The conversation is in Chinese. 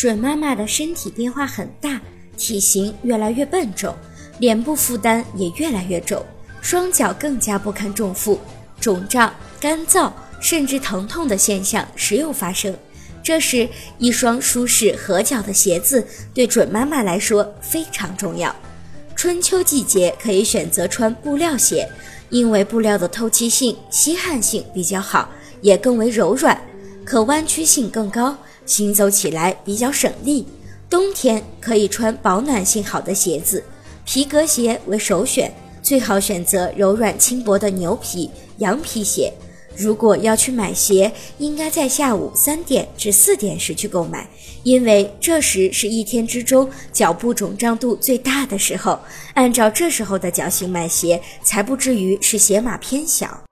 准妈妈的身体变化很大，体型越来越笨重，脸部负担也越来越重，双脚更加不堪重负，肿胀、干燥甚至疼痛的现象时有发生。这时，一双舒适合脚的鞋子对准妈妈来说非常重要。春秋季节可以选择穿布料鞋，因为布料的透气性、吸汗性比较好，也更为柔软，可弯曲性更高。行走起来比较省力，冬天可以穿保暖性好的鞋子，皮革鞋为首选，最好选择柔软轻薄的牛皮、羊皮鞋。如果要去买鞋，应该在下午三点至四点时去购买，因为这时是一天之中脚部肿胀度最大的时候，按照这时候的脚型买鞋，才不至于是鞋码偏小。